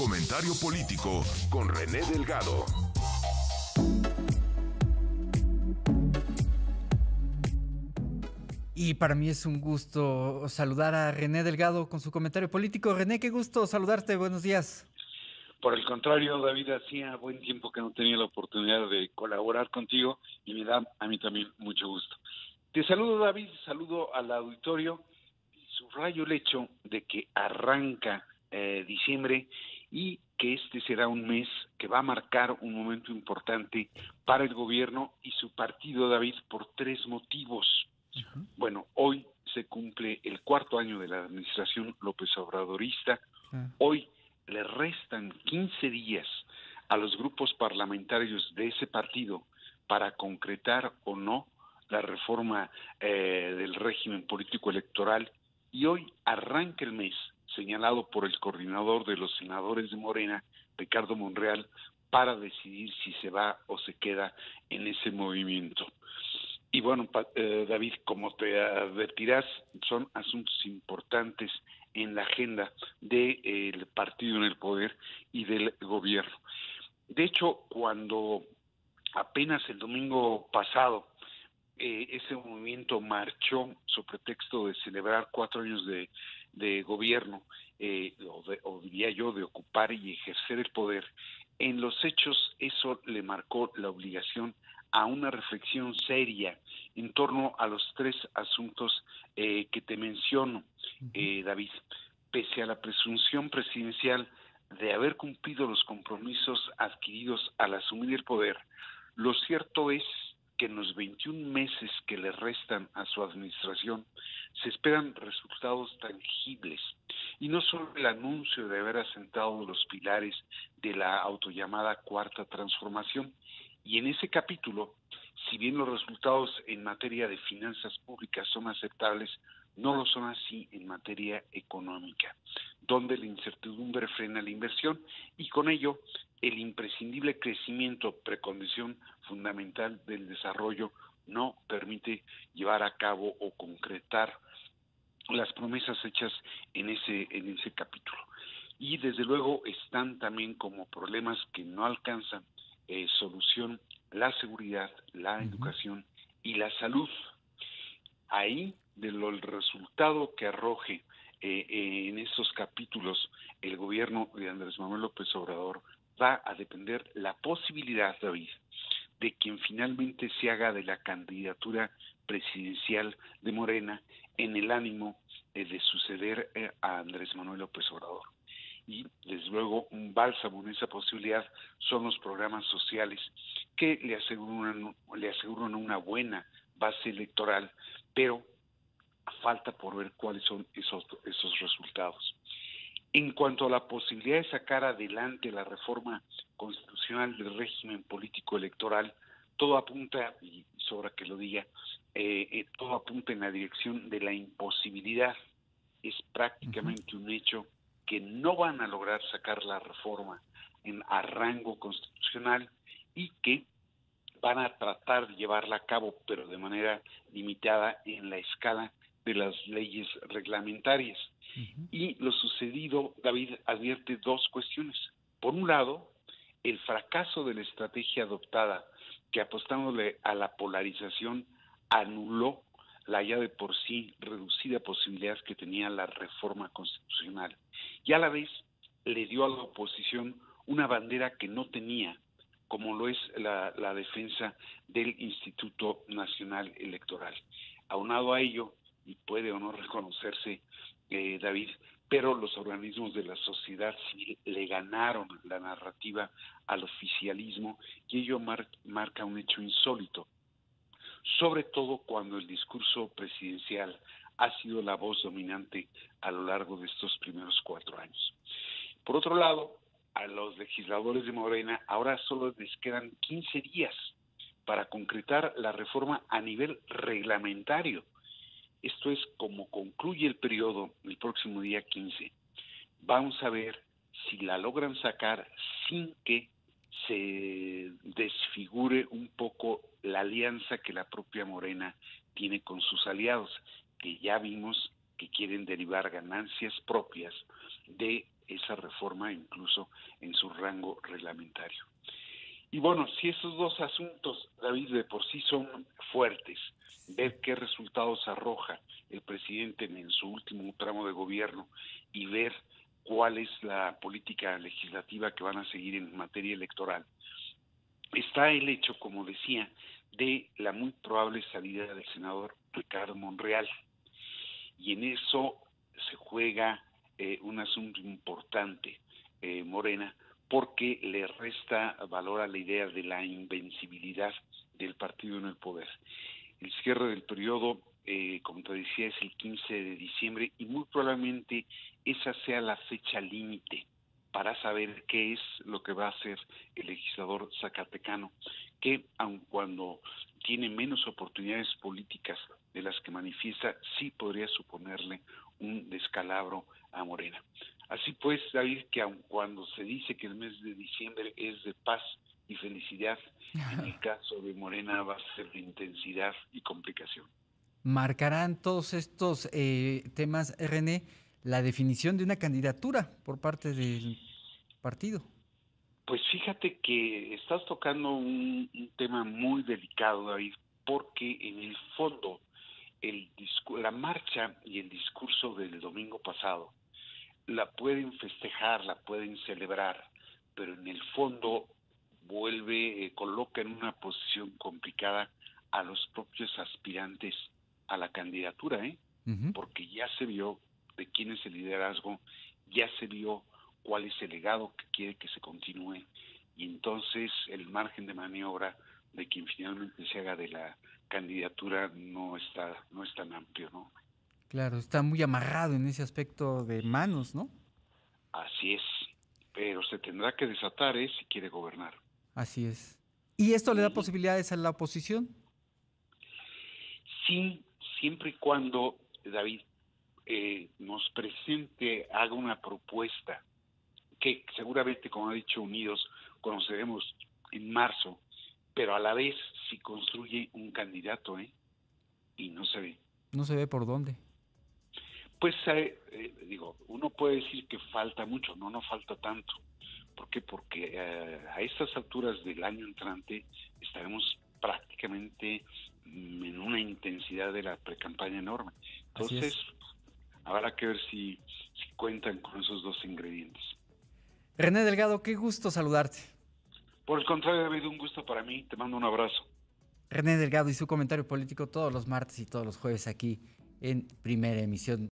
Comentario político con René Delgado. Y para mí es un gusto saludar a René Delgado con su comentario político. René, qué gusto saludarte. Buenos días. Por el contrario, David, hacía buen tiempo que no tenía la oportunidad de colaborar contigo y me da a mí también mucho gusto. Te saludo, David, saludo al auditorio y subrayo el hecho de que arranca eh, diciembre y que este será un mes que va a marcar un momento importante para el gobierno y su partido, David, por tres motivos. Bueno, hoy se cumple el cuarto año de la administración López Obradorista. Ah. Hoy le restan 15 días a los grupos parlamentarios de ese partido para concretar o no la reforma eh, del régimen político electoral y hoy arranca el mes señalado por el coordinador de los senadores de Morena, Ricardo Monreal, para decidir si se va o se queda en ese movimiento. Y bueno, eh, David, como te advertirás, son asuntos importantes en la agenda del eh, partido en el poder y del gobierno. De hecho, cuando apenas el domingo pasado eh, ese movimiento marchó sobre pretexto de celebrar cuatro años de, gobierno, eh, o, o, diría yo, de ocupar y ejercer el poder, en los hechos eso le marcó la obligación a una reflexión seria en torno a los tres asuntos eh, que te menciono, eh, David. Pese a la presunción presidencial de haber cumplido los compromisos adquiridos al asumir el poder, lo cierto es que en los 21 meses que le restan a su administración se esperan resultados tangibles. Y no solo el anuncio de haber asentado los pilares de la autollamada cuarta transformación, y en ese capítulo, si bien los resultados en materia de finanzas públicas son aceptables, no lo son así en materia económica, donde la incertidumbre frena la inversión y con ello el imprescindible crecimiento, precondición fundamental del desarrollo, no permite llevar a cabo o concretar las promesas hechas en ese en ese capítulo. Y desde luego están también como problemas que no alcanzan eh, solución la seguridad, la educación y la salud. Ahí, de lo, el resultado que arroje eh, eh, en estos capítulos el gobierno de Andrés Manuel López Obrador, va a depender la posibilidad, David, de quien finalmente se haga de la candidatura presidencial de Morena en el ánimo de suceder a Andrés Manuel López Obrador. Y desde luego un bálsamo en esa posibilidad son los programas sociales que le aseguran, le aseguran una buena base electoral, pero falta por ver cuáles son esos, esos resultados. En cuanto a la posibilidad de sacar adelante la reforma constitucional del régimen político electoral, todo apunta, y sobra que lo diga, eh, eh, todo apunta en la dirección de la imposibilidad. Es prácticamente un hecho que no van a lograr sacar la reforma en a rango constitucional y que van a tratar de llevarla a cabo, pero de manera limitada en la escala de las leyes reglamentarias. Y lo sucedido, David, advierte dos cuestiones. Por un lado, el fracaso de la estrategia adoptada, que apostándole a la polarización anuló la ya de por sí reducida posibilidad que tenía la reforma constitucional y a la vez le dio a la oposición una bandera que no tenía, como lo es la, defensa del Instituto Nacional Electoral. Aunado a ello, y puede o no reconocerse, eh, David, pero los organismos de la sociedad civil le ganaron la narrativa al oficialismo y ello marca un hecho insólito sobre todo cuando el discurso presidencial ha sido la voz dominante a lo largo de estos primeros cuatro años. Por otro lado, a los legisladores de Morena ahora solo les quedan 15 días para concretar la reforma a nivel reglamentario. Esto es como concluye el periodo el próximo día 15. Vamos a ver si la logran sacar sin que se desfigure un poco la alianza que la propia Morena tiene con sus aliados, que ya vimos que quieren derivar ganancias propias de esa reforma, incluso en su rango reglamentario. Y bueno, si esos dos asuntos, David, de por sí son fuertes, ver qué resultados arroja el presidente en su último tramo de gobierno y ver cuál es la política legislativa que van a seguir en materia electoral. Está el hecho, como decía, de la muy probable salida del senador Ricardo Monreal. Y en eso se juega eh, un asunto importante, eh, Morena, porque le resta valor a la idea de la invencibilidad del partido en el poder. El cierre del periodo, eh, como te decía, es el 15 de diciembre y muy probablemente esa sea la fecha límite para saber qué es lo que va a hacer el legislador zacatecano, que aun cuando tiene menos oportunidades políticas de las que manifiesta, sí podría suponerle un descalabro a Morena. Así pues, David, que aun cuando se dice que el mes de diciembre es de paz y felicidad, en el caso de Morena va a ser de intensidad y complicación. ¿Marcarán todos estos eh, temas, René, la definición de una candidatura por parte del partido? Pues fíjate que estás tocando un, un tema muy delicado, David, porque en el fondo el la marcha y el discurso del domingo pasado la pueden festejar, la pueden celebrar, pero en el fondo vuelve, eh, coloca en una posición complicada a los propios aspirantes a la candidatura, ¿eh? porque ya se vio de quién es el liderazgo, ya se vio cuál es el legado que quiere que se continúe, y entonces el margen de maniobra de quien finalmente se haga de la candidatura no está, no es tan amplio, ¿no? Claro, está muy amarrado en ese aspecto de manos, ¿no? Así es, pero se tendrá que desatar ¿eh? si quiere gobernar. Así es. ¿Y esto le da posibilidades a la oposición? Sí, siempre y cuando David eh, nos presente, haga una propuesta que seguramente, como ha dicho Unidos, conoceremos en marzo, pero a la vez si construye un candidato, ¿eh? Y no se ve. No se ve por dónde. Pues eh, eh, digo, uno puede decir que falta mucho, no, no falta tanto. ¿Por qué? Porque eh, a estas alturas del año entrante estaremos prácticamente mm, en una intensidad de la precampaña enorme. Entonces, habrá que ver si, si cuentan con esos dos ingredientes. René Delgado, qué gusto saludarte. Por el contrario, David, un gusto para mí. Te mando un abrazo. René Delgado y su comentario político todos los martes y todos los jueves aquí en primera emisión